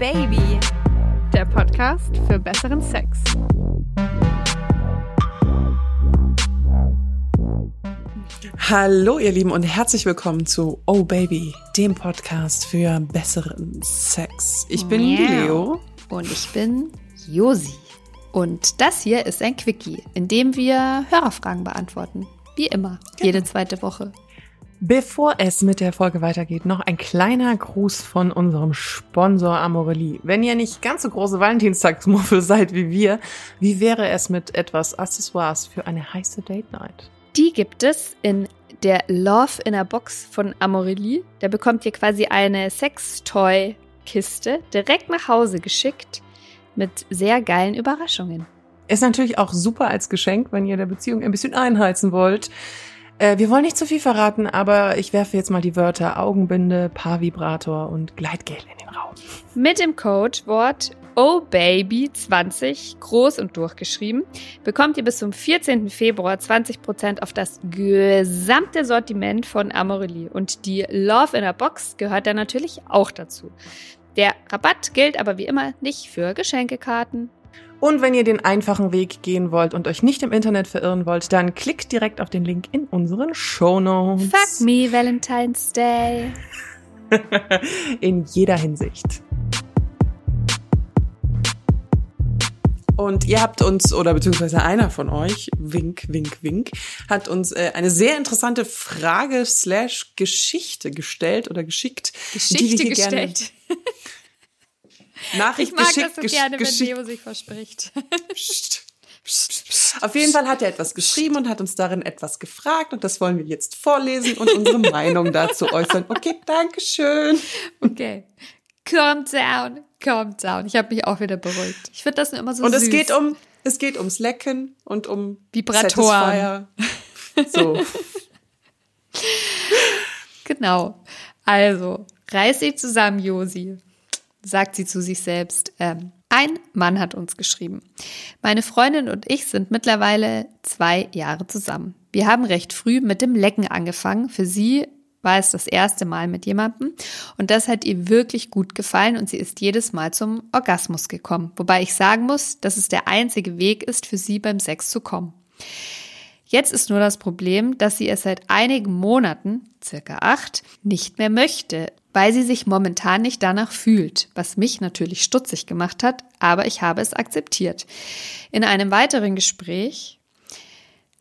Baby, der Podcast für besseren Sex. Hallo ihr Lieben und herzlich willkommen zu Oh Baby, dem Podcast für besseren Sex. Ich bin Miau. Leo. Und ich bin Josi. Und das hier ist ein Quickie, in dem wir Hörerfragen beantworten. Wie immer, jede zweite Woche. Bevor es mit der Folge weitergeht, noch ein kleiner Gruß von unserem Sponsor Amorelie. Wenn ihr nicht ganz so große Valentinstagsmuffel seid wie wir, wie wäre es mit etwas Accessoires für eine heiße Date Night? Die gibt es in der Love in a Box von Amorelie. Da bekommt ihr quasi eine Sextoy-Kiste direkt nach Hause geschickt mit sehr geilen Überraschungen. Ist natürlich auch super als Geschenk, wenn ihr der Beziehung ein bisschen einheizen wollt. Äh, wir wollen nicht zu viel verraten, aber ich werfe jetzt mal die Wörter Augenbinde, Paarvibrator und Gleitgel in den Raum. Mit dem Codewort OHBABY20 groß und durchgeschrieben bekommt ihr bis zum 14. Februar 20% auf das gesamte Sortiment von Amorelie und die Love in a Box gehört da natürlich auch dazu. Der Rabatt gilt aber wie immer nicht für Geschenkekarten. Und wenn ihr den einfachen Weg gehen wollt und euch nicht im Internet verirren wollt, dann klickt direkt auf den Link in unseren Shownotes. Fuck me Valentine's Day. in jeder Hinsicht. Und ihr habt uns, oder beziehungsweise einer von euch, wink, wink, wink, hat uns äh, eine sehr interessante Frage slash Geschichte gestellt oder geschickt. Geschichte die wir hier gestellt. Gerne Nachricht Ich mag geschickt, das so gerne, wenn. Leo sich verspricht. Psst. Psst, psst. Auf jeden Fall hat er etwas geschrieben und hat uns darin etwas gefragt und das wollen wir jetzt vorlesen und unsere Meinung dazu äußern. Okay, danke schön. Okay. Calm down, calm down. Ich habe mich auch wieder beruhigt. Ich finde das nur immer so Und süß. es geht um es geht ums Lecken und um Vibratoren. Satisfier. So. Genau. Also, reiß dich zusammen, Josi, sagt sie zu sich selbst. Ähm, ein Mann hat uns geschrieben. Meine Freundin und ich sind mittlerweile zwei Jahre zusammen. Wir haben recht früh mit dem Lecken angefangen. Für sie war es das erste Mal mit jemandem und das hat ihr wirklich gut gefallen und sie ist jedes Mal zum Orgasmus gekommen. Wobei ich sagen muss, dass es der einzige Weg ist, für sie beim Sex zu kommen. Jetzt ist nur das Problem, dass sie es seit einigen Monaten, circa acht, nicht mehr möchte, weil sie sich momentan nicht danach fühlt, was mich natürlich stutzig gemacht hat, aber ich habe es akzeptiert. In einem weiteren Gespräch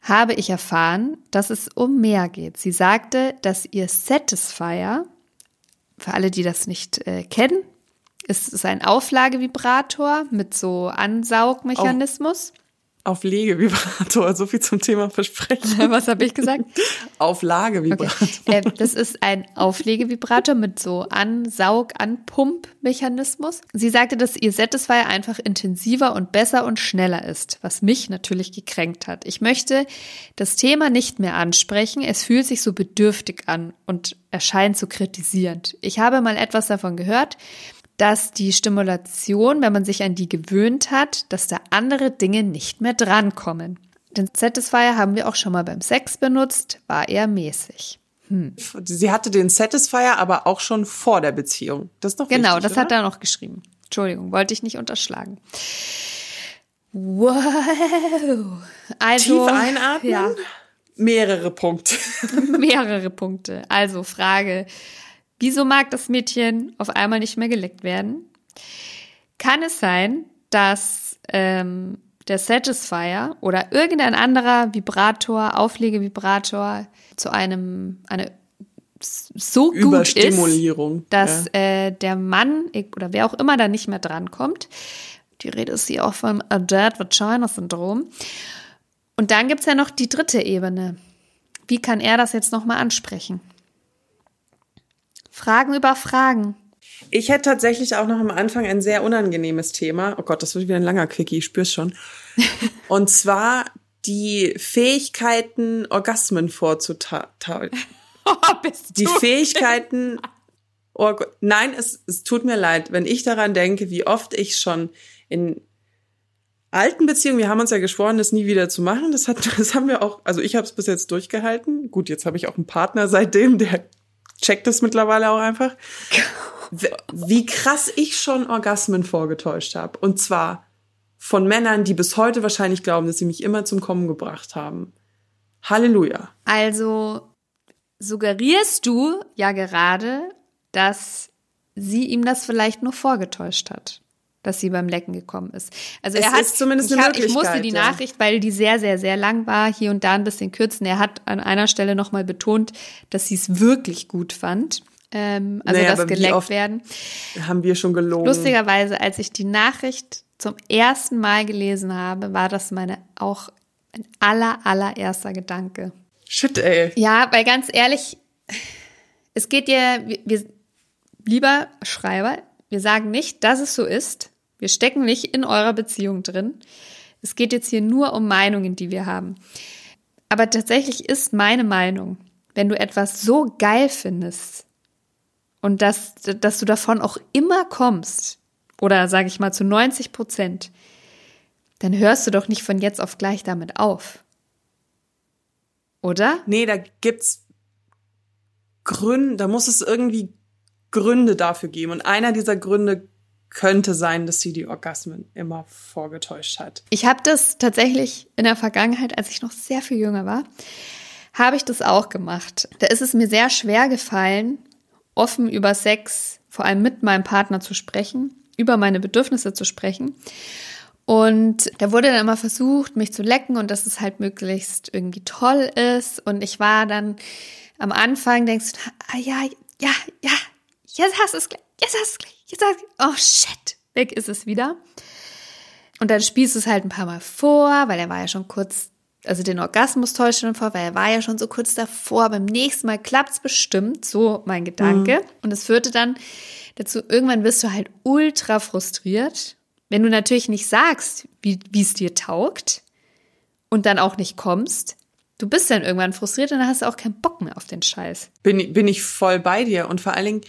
habe ich erfahren, dass es um mehr geht. Sie sagte, dass ihr Satisfier, für alle, die das nicht äh, kennen, ist es ein Auflagevibrator mit so Ansaugmechanismus. Auflegevibrator, so viel zum Thema Versprechen. Was habe ich gesagt? Auflagevibrator. Okay. Äh, das ist ein Auflegevibrator mit so Ansaug-Anpump-Mechanismus. Sie sagte, dass ihr Satisfier einfach intensiver und besser und schneller ist, was mich natürlich gekränkt hat. Ich möchte das Thema nicht mehr ansprechen. Es fühlt sich so bedürftig an und erscheint so kritisierend. Ich habe mal etwas davon gehört, dass die Stimulation, wenn man sich an die gewöhnt hat, dass da andere Dinge nicht mehr drankommen. Den Satisfier haben wir auch schon mal beim Sex benutzt, war eher mäßig. Sie hatte den Satisfier aber auch schon vor der Beziehung. Das ist doch Genau, wichtig, das oder? hat er noch geschrieben. Entschuldigung, wollte ich nicht unterschlagen. Wow. Also, Tief einatmen. Ja, Mehrere Punkte. mehrere Punkte. Also Frage, wieso mag das Mädchen auf einmal nicht mehr geleckt werden? Kann es sein, dass ähm, der Satisfier oder irgendein anderer Vibrator, Auflegevibrator zu einem eine so gut ist, dass ja. äh, der Mann oder wer auch immer da nicht mehr drankommt. Die Rede ist hier auch vom Adult Vagina Syndrom. Und dann gibt's ja noch die dritte Ebene. Wie kann er das jetzt nochmal ansprechen? Fragen über Fragen. Ich hätte tatsächlich auch noch am Anfang ein sehr unangenehmes Thema. Oh Gott, das wird wieder ein langer Quickie, ich spür's schon. Und zwar die Fähigkeiten, Orgasmen vorzutagen. Oh, Die Fähigkeiten. Oh Gott, nein, es, es tut mir leid, wenn ich daran denke, wie oft ich schon in alten Beziehungen, wir haben uns ja geschworen, das nie wieder zu machen. Das, hat, das haben wir auch, also ich habe es bis jetzt durchgehalten. Gut, jetzt habe ich auch einen Partner seitdem, der checkt das mittlerweile auch einfach. wie krass ich schon Orgasmen vorgetäuscht habe. Und zwar von Männern, die bis heute wahrscheinlich glauben, dass sie mich immer zum Kommen gebracht haben. Halleluja. Also suggerierst du ja gerade, dass sie ihm das vielleicht nur vorgetäuscht hat, dass sie beim Lecken gekommen ist. Also Es er hat zumindest eine ich, hab, ich musste die ja. Nachricht, weil die sehr sehr sehr lang war, hier und da ein bisschen kürzen. Er hat an einer Stelle noch mal betont, dass sie es wirklich gut fand. Ähm, also Naja, das geleckt werden. Haben wir schon gelogen. Lustigerweise, als ich die Nachricht zum ersten Mal gelesen habe, war das meine auch ein aller allererster Gedanke. Shit, ey. Ja, weil ganz ehrlich, es geht dir, wir, wir, lieber Schreiber, wir sagen nicht, dass es so ist. Wir stecken nicht in eurer Beziehung drin. Es geht jetzt hier nur um Meinungen, die wir haben. Aber tatsächlich ist meine Meinung, wenn du etwas so geil findest und dass, dass du davon auch immer kommst, oder sage ich mal zu 90 Prozent, dann hörst du doch nicht von jetzt auf gleich damit auf. Oder? Nee, da gibt's Gründe, da muss es irgendwie Gründe dafür geben. Und einer dieser Gründe könnte sein, dass sie die Orgasmen immer vorgetäuscht hat. Ich habe das tatsächlich in der Vergangenheit, als ich noch sehr viel jünger war, habe ich das auch gemacht. Da ist es mir sehr schwer gefallen, offen über Sex, vor allem mit meinem Partner zu sprechen, über meine Bedürfnisse zu sprechen. Und da wurde dann immer versucht, mich zu lecken und dass es halt möglichst irgendwie toll ist. Und ich war dann am Anfang, denkst du, ah ja, ja, ja, jetzt hast du es gleich, jetzt hast du es gleich, jetzt es Oh shit, weg ist es wieder. Und dann spielst du es halt ein paar Mal vor, weil er war ja schon kurz, also den Orgasmus täuscht schon vor, weil er war ja schon so kurz davor. Beim nächsten Mal klappt's bestimmt, so mein Gedanke. Und es führte dann dazu, irgendwann wirst du halt ultra frustriert, wenn du natürlich nicht sagst, wie wie es dir taugt und dann auch nicht kommst. Du bist dann irgendwann frustriert und dann hast du auch keinen Bock mehr auf den Scheiß. Bin, bin ich voll bei dir. Und vor allen Dingen,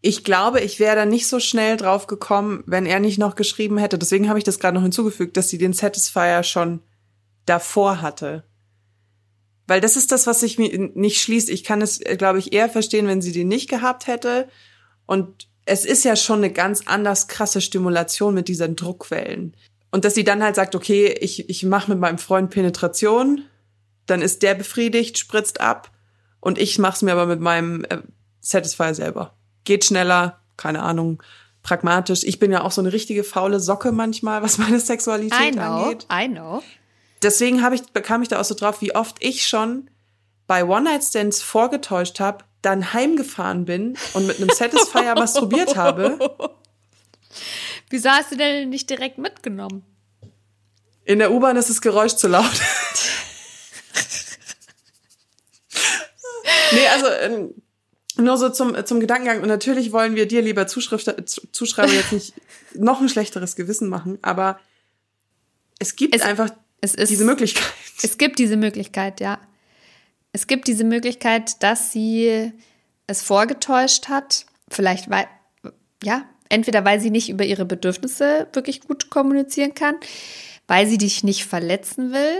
ich glaube, ich wäre da nicht so schnell drauf gekommen, wenn er nicht noch geschrieben hätte. Deswegen habe ich das gerade noch hinzugefügt, dass sie den Satisfier schon davor hatte. Weil das ist das, was sich mir nicht schließt. Ich kann es, glaube ich, eher verstehen, wenn sie den nicht gehabt hätte. Und es ist ja schon eine ganz anders krasse Stimulation mit diesen Druckwellen. Und dass sie dann halt sagt, okay, ich, ich mache mit meinem Freund Penetration, dann ist der befriedigt, spritzt ab und ich mach's mir aber mit meinem äh, Satisfier selber. Geht schneller, keine Ahnung, pragmatisch. Ich bin ja auch so eine richtige faule Socke manchmal, was meine Sexualität I know, angeht. I know. Deswegen habe ich, bekam ich da auch so drauf, wie oft ich schon bei One-Night-Stands vorgetäuscht habe, dann heimgefahren bin und mit einem Satisfier masturbiert habe. Wieso hast du denn nicht direkt mitgenommen? In der U-Bahn ist das Geräusch zu laut. nee, also ähm, nur so zum, zum Gedankengang. Und natürlich wollen wir dir, lieber Zuschrift, Zuschreiber, jetzt nicht noch ein schlechteres Gewissen machen, aber es gibt Es- einfach Es ist, diese Möglichkeit. Es gibt diese Möglichkeit, ja. Es gibt diese Möglichkeit, dass sie es vorgetäuscht hat. Vielleicht weil, ja, entweder weil sie nicht über ihre Bedürfnisse wirklich gut kommunizieren kann, weil sie dich nicht verletzen will,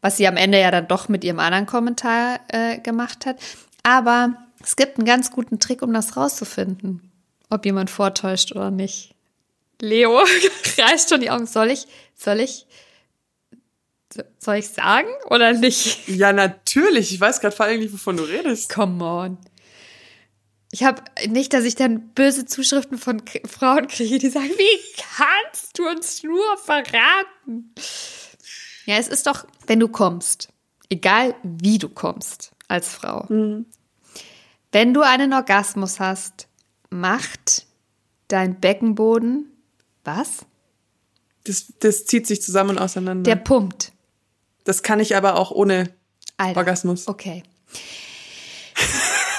was sie am Ende ja dann doch mit ihrem anderen Kommentar äh, gemacht hat. Aber es gibt einen ganz guten Trick, um das rauszufinden, ob jemand vortäuscht oder nicht. Leo reißt schon die Augen. Soll ich, soll ich, soll ich sagen oder nicht? Ja, natürlich. Ich weiß gerade vor allem nicht, wovon du redest. Come on. Ich habe nicht, dass ich dann böse Zuschriften von K Frauen kriege, die sagen, wie kannst du uns nur verraten? Ja, es ist doch, wenn du kommst, egal wie du kommst als Frau, wenn du einen Orgasmus hast, macht dein Beckenboden was? Das, das zieht sich zusammen und auseinander. Der pumpt. das kann ich aber auch ohne Alter. Orgasmus. Okay.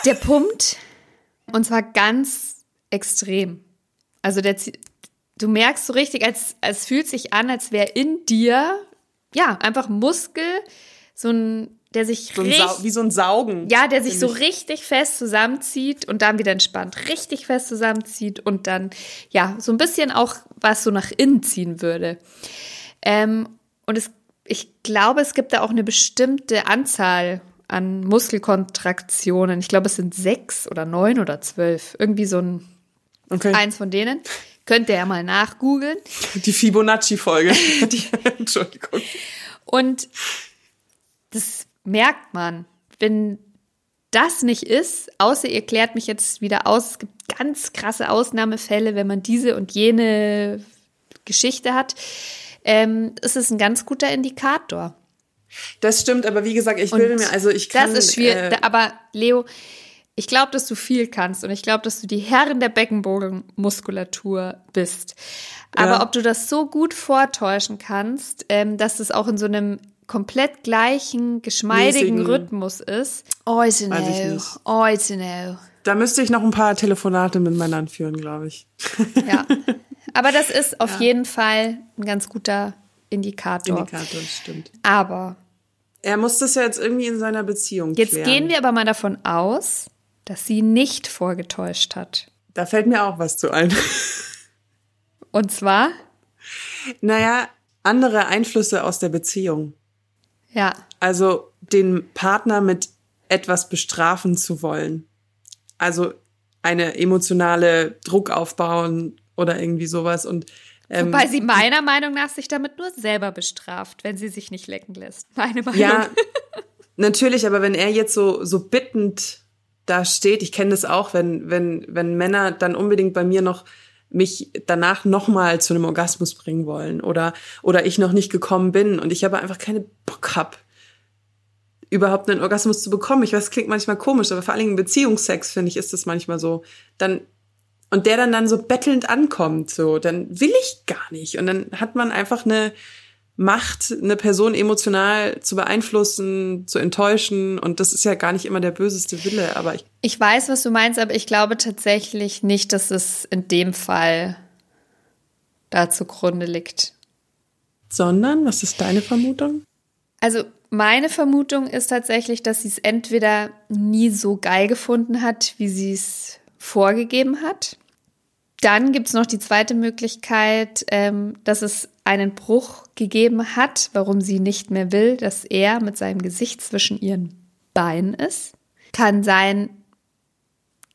Der pumpt und zwar ganz extrem. Also der, du merkst so richtig, als, als fühlt sich an, als wäre in dir, ja, einfach ein Muskel, so ein, der sich So ein richtig, wie so ein Saugen. ja, der sich so richtig fest zusammenzieht und dann wieder entspannt, richtig fest zusammenzieht und dann, ja, so ein bisschen auch was so nach innen ziehen würde. Ähm, und es, ich glaube, es gibt da auch eine bestimmte Anzahl an Muskelkontraktionen. Ich glaube, es sind sechs oder neun oder zwölf. Irgendwie so ein, Okay. Eins von denen. Könnt ihr ja mal nachgoogeln. Die Fibonacci-Folge. Entschuldigung. Und das merkt man, wenn das nicht ist, außer ihr klärt mich jetzt wieder aus, es gibt ganz krasse Ausnahmefälle, wenn man diese und jene Geschichte hat, ähm, ist es ein ganz guter Indikator. Das stimmt, aber wie gesagt, ich will Und mir, also ich kann. Das ist schwierig. Äh, aber Leo, ich glaube, dass du viel kannst und ich glaube, dass du die Herrin der Beckenbogenmuskulatur bist. Aber Ja. ob du das so gut vortäuschen kannst, ähm, dass es auch in so einem komplett gleichen, geschmeidigen Mäßigen- Rhythmus ist. Oh, I don't Weiß ich know. nicht. Oh, know. da müsste ich noch ein paar Telefonate mit Männern führen, glaube ich. Ja. Aber das ist auf jeden Fall ein ganz guter Indikator. Indikator, stimmt. Aber Er muss das ja jetzt irgendwie in seiner Beziehung jetzt klären. gehen wir aber mal davon aus, dass sie nicht vorgetäuscht hat. Da fällt mir auch was zu ein. Und zwar, naja, andere Einflüsse aus der Beziehung. Ja, Also den Partner mit etwas bestrafen zu wollen. Also eine emotionale Druck aufbauen oder irgendwie sowas. Und ähm, wobei sie meiner Meinung nach sich damit nur selber bestraft, wenn sie sich nicht lecken lässt. Meine Meinung. Ja, natürlich, aber wenn er jetzt so, so bittend da steht, ich kenne das auch, wenn, wenn, wenn Männer dann unbedingt bei mir noch mich danach nochmal zu einem Orgasmus bringen wollen oder, oder ich noch nicht gekommen bin und ich aber einfach keine Bock hab, überhaupt einen Orgasmus zu bekommen. Ich weiß, es klingt manchmal komisch, aber vor allen Dingen Beziehungsex, finde ich, ist das manchmal so. Dann, und der dann dann so bettelnd ankommt, so, dann will ich gar nicht. Und dann hat man einfach eine Macht, eine Person emotional zu beeinflussen, zu enttäuschen. Und das ist ja gar nicht immer der böseste Wille, aber ich, Ich weiß, was du meinst, aber ich glaube tatsächlich nicht, dass es in dem Fall da zugrunde liegt. sondern, was ist deine Vermutung? Also meine Vermutung ist tatsächlich, dass sie es entweder nie so geil gefunden hat, wie sie es vorgegeben hat. Dann gibt es noch die zweite Möglichkeit, ähm, dass es einen Bruch gegeben hat, warum sie nicht mehr will, dass er mit seinem Gesicht zwischen ihren Beinen ist. Kann sein,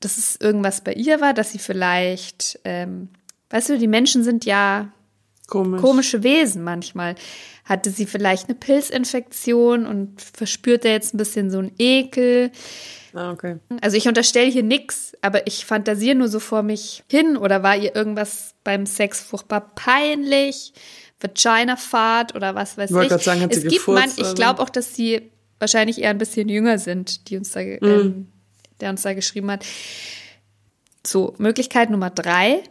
dass es irgendwas bei ihr war, dass sie vielleicht, ähm, weißt du, die Menschen sind ja Komisch. komische Wesen manchmal. Hatte sie vielleicht eine Pilzinfektion und verspürt er jetzt ein bisschen so einen Ekel? Ah, okay. Also ich unterstelle hier nichts, aber ich fantasiere nur so vor mich hin oder war ihr irgendwas beim Sex furchtbar peinlich, Vagina-Fahrt oder was weiß Ich wollte ich. gerade sagen, hat sie es gibt man, ich glaube auch, dass sie wahrscheinlich eher ein bisschen jünger sind, die uns da, Mhm. ähm, der uns da geschrieben hat. So, Möglichkeit Nummer drei.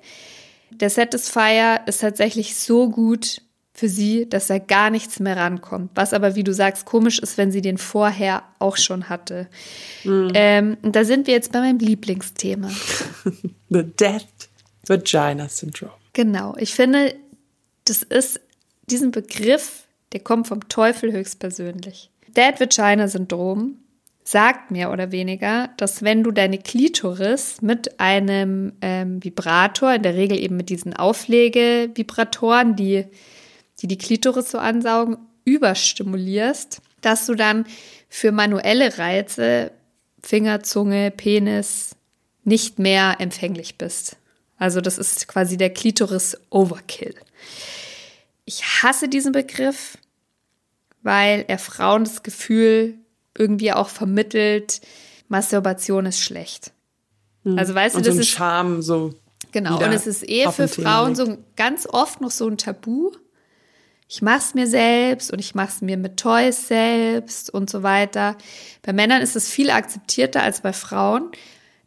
Der Satisfier ist tatsächlich so gut für sie, dass er gar nichts mehr rankommt. Was aber, wie du sagst, komisch ist, wenn sie den vorher auch schon hatte. Mhm. Ähm, und da sind wir jetzt bei meinem Lieblingsthema. The Death Vagina Syndrome. Genau. Ich finde, das ist diesen Begriff, der kommt vom Teufel höchstpersönlich. Dead Vagina Syndrom sagt mehr oder weniger, dass wenn du deine Klitoris mit einem ähm, Vibrator, in der Regel eben mit diesen Auflegevibratoren, die, die die Klitoris so ansaugen, überstimulierst, dass du dann für manuelle Reize, Finger, Zunge, Penis, nicht mehr empfänglich bist. Also das ist quasi der Klitoris Overkill. Ich hasse diesen Begriff, weil er Frauen das Gefühl irgendwie auch vermittelt, Masturbation ist schlecht. Also weißt du, Hm. Und so das ein ist Charme, so. Genau, und es ist eh für Frauen so ganz oft noch so ein Tabu. Ich mach's mir selbst und ich mach's mir mit Toys selbst und so weiter. Bei Männern ist es viel akzeptierter als bei Frauen.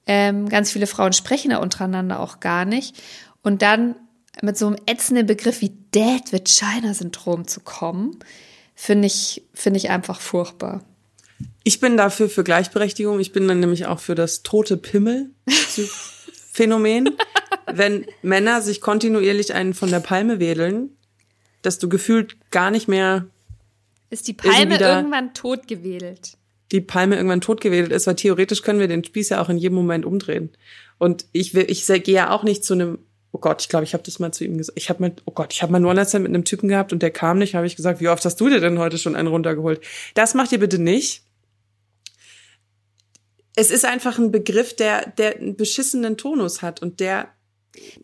Ähm, ganz viele Frauen sprechen da untereinander auch gar nicht. Und dann mit so einem ätzenden Begriff wie Dead Vagina Syndrom zu kommen, finde ich, finde ich einfach furchtbar. Ich bin dafür für Gleichberechtigung. Ich bin dann nämlich auch für das tote Pimmel-Phänomen. Wenn Männer sich kontinuierlich einen von der Palme wedeln, dass du gefühlt gar nicht mehr Ist die Palme irgendwann totgewedelt? die Palme irgendwann totgewedelt ist, weil theoretisch können wir den Spieß ja auch in jedem Moment umdrehen. Und ich will, ich gehe ja auch nicht zu einem, oh Gott, ich glaube, ich habe das mal zu ihm gesagt. Ich habe mal, oh Gott, ich habe mal einen One-Night-Stand mit einem Typen gehabt und der kam nicht, habe ich gesagt, wie oft hast du dir denn heute schon einen runtergeholt? Das macht ihr bitte nicht. Es ist einfach ein Begriff, der, der einen beschissenen Tonus hat und der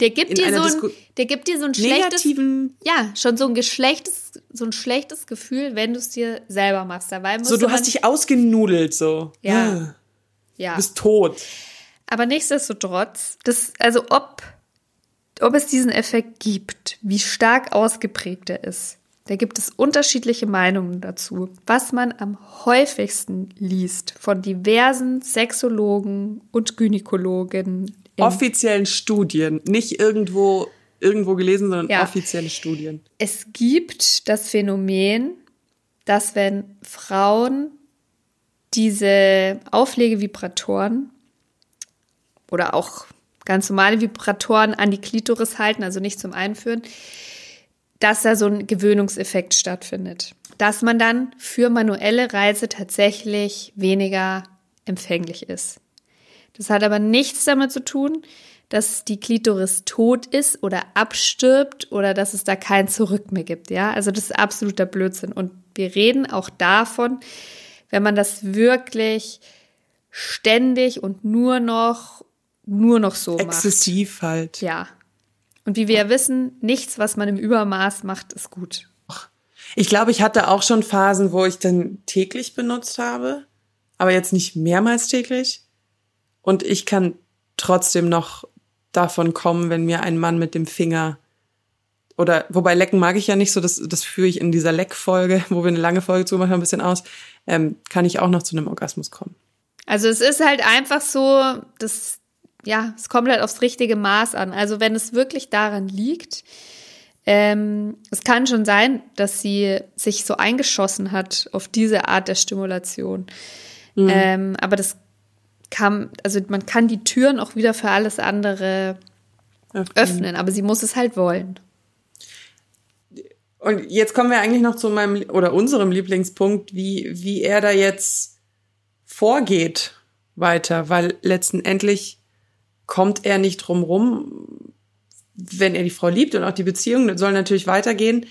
Der gibt, dir so ein, der gibt dir so ein schlechtes, ja, schon so ein geschlechtes, so ein schlechtes Gefühl, wenn du es dir selber machst. Dabei So, du hast dich ausgenudelt, so. Ja. Ja. Du bist tot. Aber nichtsdestotrotz, das, also ob, ob es diesen Effekt gibt, wie stark ausgeprägt er ist, da gibt es unterschiedliche Meinungen dazu. Was man am häufigsten liest von diversen Sexologen und Gynäkologen. Offiziellen Studien. Nicht irgendwo, irgendwo gelesen, sondern Ja. offizielle Studien. Es gibt das Phänomen, dass wenn Frauen diese Auflegevibratoren oder auch ganz normale Vibratoren an die Klitoris halten, also nicht zum Einführen, dass da so ein Gewöhnungseffekt stattfindet. Dass man dann für manuelle Reize tatsächlich weniger empfänglich ist. Das hat aber nichts damit zu tun, dass die Klitoris tot ist oder abstirbt oder dass es da kein Zurück mehr gibt. Ja, also das ist absoluter Blödsinn. Und wir reden auch davon, wenn man das wirklich ständig und nur noch, nur noch so macht. Exzessiv halt. Ja. Und wie wir ja wissen, nichts, was man im Übermaß macht, ist gut. Ich glaube, ich hatte auch schon Phasen, wo ich dann täglich benutzt habe, aber jetzt nicht mehrmals täglich. Und ich kann trotzdem noch davon kommen, wenn mir ein Mann mit dem Finger oder wobei lecken mag ich ja nicht so, das, das führe ich in dieser Leck-Folge, wo wir eine lange Folge zu machen, ein bisschen aus, ähm, kann ich auch noch zu einem Orgasmus kommen. Also es ist halt einfach so, das, ja, es kommt halt aufs richtige Maß an. Also wenn es wirklich daran liegt, ähm, es kann schon sein, dass sie sich so eingeschossen hat auf diese Art der Stimulation. Ähm, aber das kann, also man kann die Türen auch wieder für alles andere öffnen, aber sie muss es halt wollen. Und jetzt kommen wir eigentlich noch zu meinem oder unserem Lieblingspunkt, wie, wie er da jetzt vorgeht weiter, weil letztendlich kommt er nicht drum rum, wenn er die Frau liebt und auch die Beziehung soll natürlich weitergehen,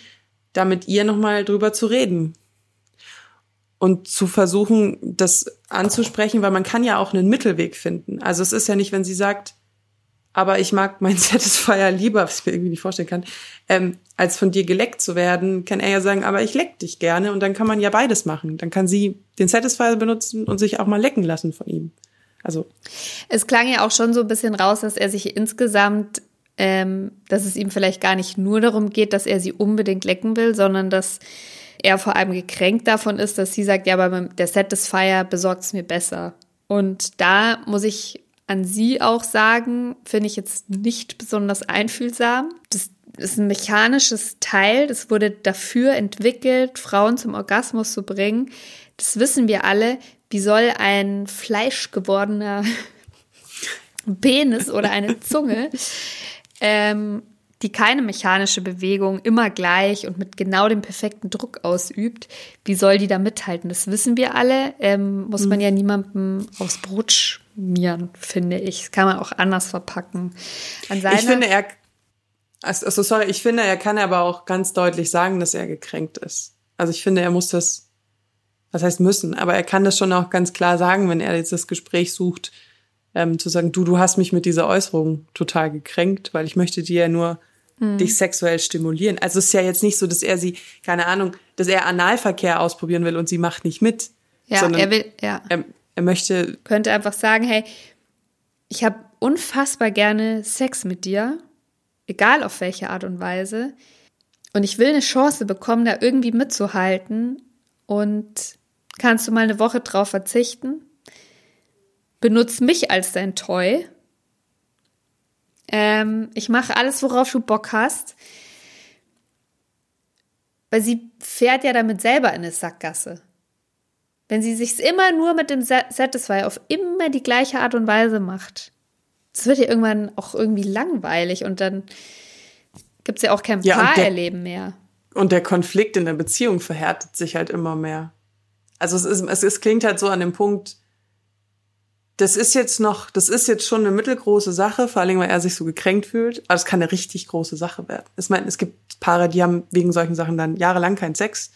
da mit ihr nochmal drüber zu reden. Und zu versuchen, das anzusprechen, weil man kann ja auch einen Mittelweg finden. Also es ist ja nicht, wenn sie sagt, aber ich mag meinen Satisfier lieber, was ich mir irgendwie nicht vorstellen kann, ähm, als von dir geleckt zu werden, kann er ja sagen, aber ich leck dich gerne und dann kann man ja beides machen. Dann kann sie den Satisfier benutzen und sich auch mal lecken lassen von ihm. Also Es klang ja auch schon so ein bisschen raus, dass er sich insgesamt, ähm, dass es ihm vielleicht gar nicht nur darum geht, dass er sie unbedingt lecken will, sondern dass er vor allem gekränkt davon ist, dass sie sagt, ja, aber der Satisfier besorgt es mir besser. Und da muss ich an sie auch sagen, finde ich jetzt nicht besonders einfühlsam. Das ist ein mechanisches Teil, das wurde dafür entwickelt, Frauen zum Orgasmus zu bringen. Das wissen wir alle. Wie soll ein fleischgewordener Penis oder eine Zunge, ähm, die keine mechanische Bewegung immer gleich und mit genau dem perfekten Druck ausübt, wie soll die da mithalten? Das wissen wir alle. Ähm, muss man ja niemandem aufs Brot schmieren, finde ich. Das kann man auch anders verpacken. Ich finde, er, also sorry, ich finde, er kann aber auch ganz deutlich sagen, dass er gekränkt ist. Also ich finde, er muss das, was heißt müssen, aber er kann das schon auch ganz klar sagen, wenn er jetzt das Gespräch sucht, ähm, zu sagen, du, du hast mich mit dieser Äußerung total gekränkt, weil ich möchte dir ja nur dich sexuell stimulieren. Also es ist ja jetzt nicht so, dass er sie, keine Ahnung, dass er Analverkehr ausprobieren will und sie macht nicht mit. ja, er will, ja. er, er möchte, könnte einfach sagen, hey, ich habe unfassbar gerne Sex mit dir, egal auf welche Art und Weise. Und ich will eine Chance bekommen, da irgendwie mitzuhalten. Und kannst du mal eine Woche drauf verzichten? Benutz mich als dein Toy. Ähm, ich mache alles, worauf du Bock hast. Weil sie fährt ja damit selber in eine Sackgasse. Wenn sie sich immer nur mit dem Sa- Satisfier auf immer die gleiche Art und Weise macht, das wird ja irgendwann auch irgendwie langweilig und dann gibt es ja auch kein Ja, Paarerleben mehr. Und der Konflikt in der Beziehung verhärtet sich halt immer mehr. Also es, ist, es, es klingt halt so an dem Punkt, das ist jetzt noch, das ist jetzt schon eine mittelgroße Sache, vor allem weil er sich so gekränkt fühlt, aber es kann eine richtig große Sache werden. Ich meine, es gibt Paare, die haben wegen solchen Sachen dann jahrelang keinen Sex,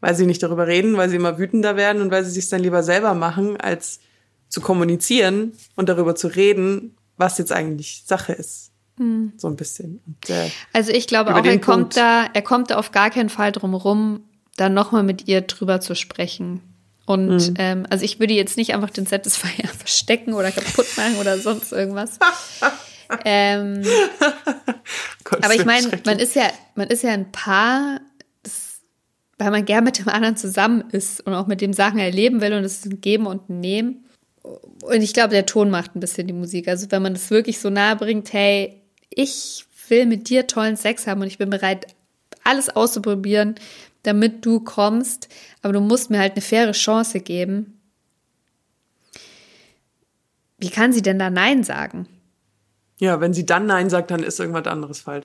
weil sie nicht darüber reden, weil sie immer wütender werden und weil sie sich dann lieber selber machen, als zu kommunizieren und darüber zu reden, was jetzt eigentlich Sache ist. Hm. So ein bisschen. Und, äh, also ich glaube auch, er kommt da, er kommt da auf gar keinen Fall drum rum, da nochmal mit ihr drüber zu sprechen. Und hm. ähm, also ich würde jetzt nicht einfach den Satisfier verstecken oder kaputt machen oder sonst irgendwas. ähm, Gott, aber ich meine, man ist ja, man ist ja ein Paar, das, weil man gern mit dem anderen zusammen ist und auch mit dem Sachen erleben will und es ist ein Geben und ein Nehmen. Und ich glaube, der Ton macht ein bisschen die Musik. Also wenn man das wirklich so nahe bringt, hey, ich will mit dir tollen Sex haben und ich bin bereit, alles auszuprobieren, damit du kommst, aber du musst mir halt eine faire Chance geben. Wie kann sie denn da Nein sagen? Ja, wenn sie dann Nein sagt, dann ist irgendwas anderes falsch.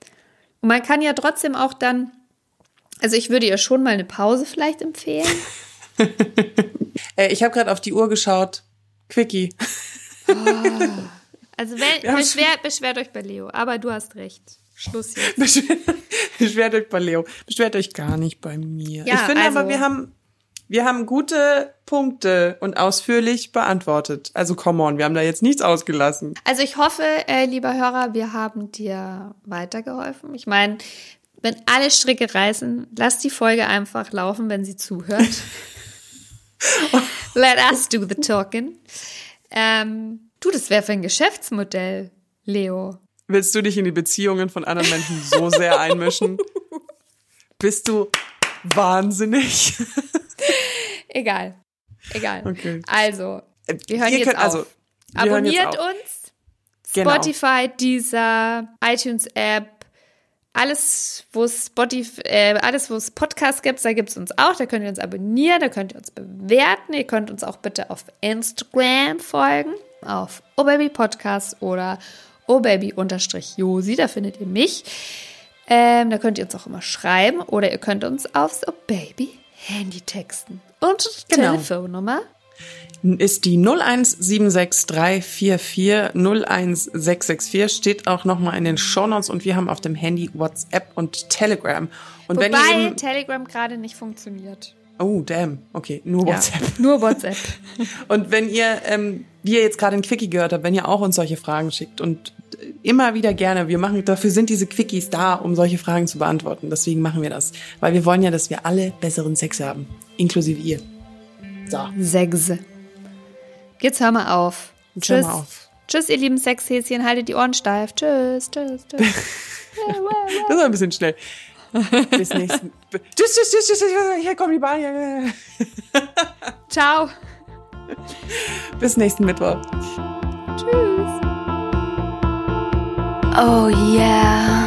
Und man kann ja trotzdem auch dann, also ich würde ihr schon mal eine Pause vielleicht empfehlen. Äh, ich habe gerade auf die Uhr geschaut. Quickie. Oh. Also wenn, beschwert, beschwert euch bei Leo, aber du hast recht. Schluss jetzt. Beschwert, beschwert euch bei Leo. Beschwert euch gar nicht bei mir. Ja, ich finde also, aber, wir haben, wir haben gute Punkte und ausführlich beantwortet. Also come on, wir haben da jetzt nichts ausgelassen. Also ich hoffe, äh, lieber Hörer, wir haben dir weitergeholfen. Ich meine, wenn alle Stricke reißen, lass die Folge einfach laufen, wenn sie zuhört. Let us do the talking. Ähm, du, das wäre für ein Geschäftsmodell, Leo. Willst du dich in die Beziehungen von anderen Menschen so sehr einmischen? Bist du wahnsinnig? Egal. Egal. Okay. Also, wir hören Ihr jetzt könnt, also, auf. Also, Abonniert jetzt auf. uns. Genau. Spotify, dieser iTunes-App, alles, wo es Spotify, äh, alles, wo es Podcasts gibt, da gibt es uns auch. Da könnt ihr uns abonnieren, da könnt ihr uns bewerten. Ihr könnt uns auch bitte auf Instagram folgen, auf OBaby Podcast oder obaby-josi, da findet ihr mich. Ähm, da könnt ihr uns auch immer schreiben oder ihr könnt uns aufs OBaby Handy texten. Und genau. Telefonnummer ist die 0176344 steht auch nochmal in den Shownotes und wir haben auf dem Handy WhatsApp und Telegram. Und Wobei wenn eben, Telegram gerade nicht funktioniert. Oh, damn. Okay, nur WhatsApp. Ja, nur WhatsApp. und wenn ihr, ähm, wie ihr jetzt gerade in Quickie gehört habt, wenn ihr auch uns solche Fragen schickt und immer wieder gerne, wir machen, dafür sind diese Quickies da, um solche Fragen zu beantworten. Deswegen machen wir das. Weil wir wollen ja, dass wir alle besseren Sex haben. Inklusive ihr. So. Sex. Jetzt hör mal auf. Jetzt tschüss. Hör mal auf. Tschüss, ihr lieben Sexhäschen, haltet die Ohren steif. Tschüss, tschüss, tschüss. das war ein bisschen schnell. Bis nächsten. tschüss, tschüss, tschüss, tschüss. Hier kommt die Bahn. Ciao. Bis nächsten Mittwoch. Tschüss. Oh yeah.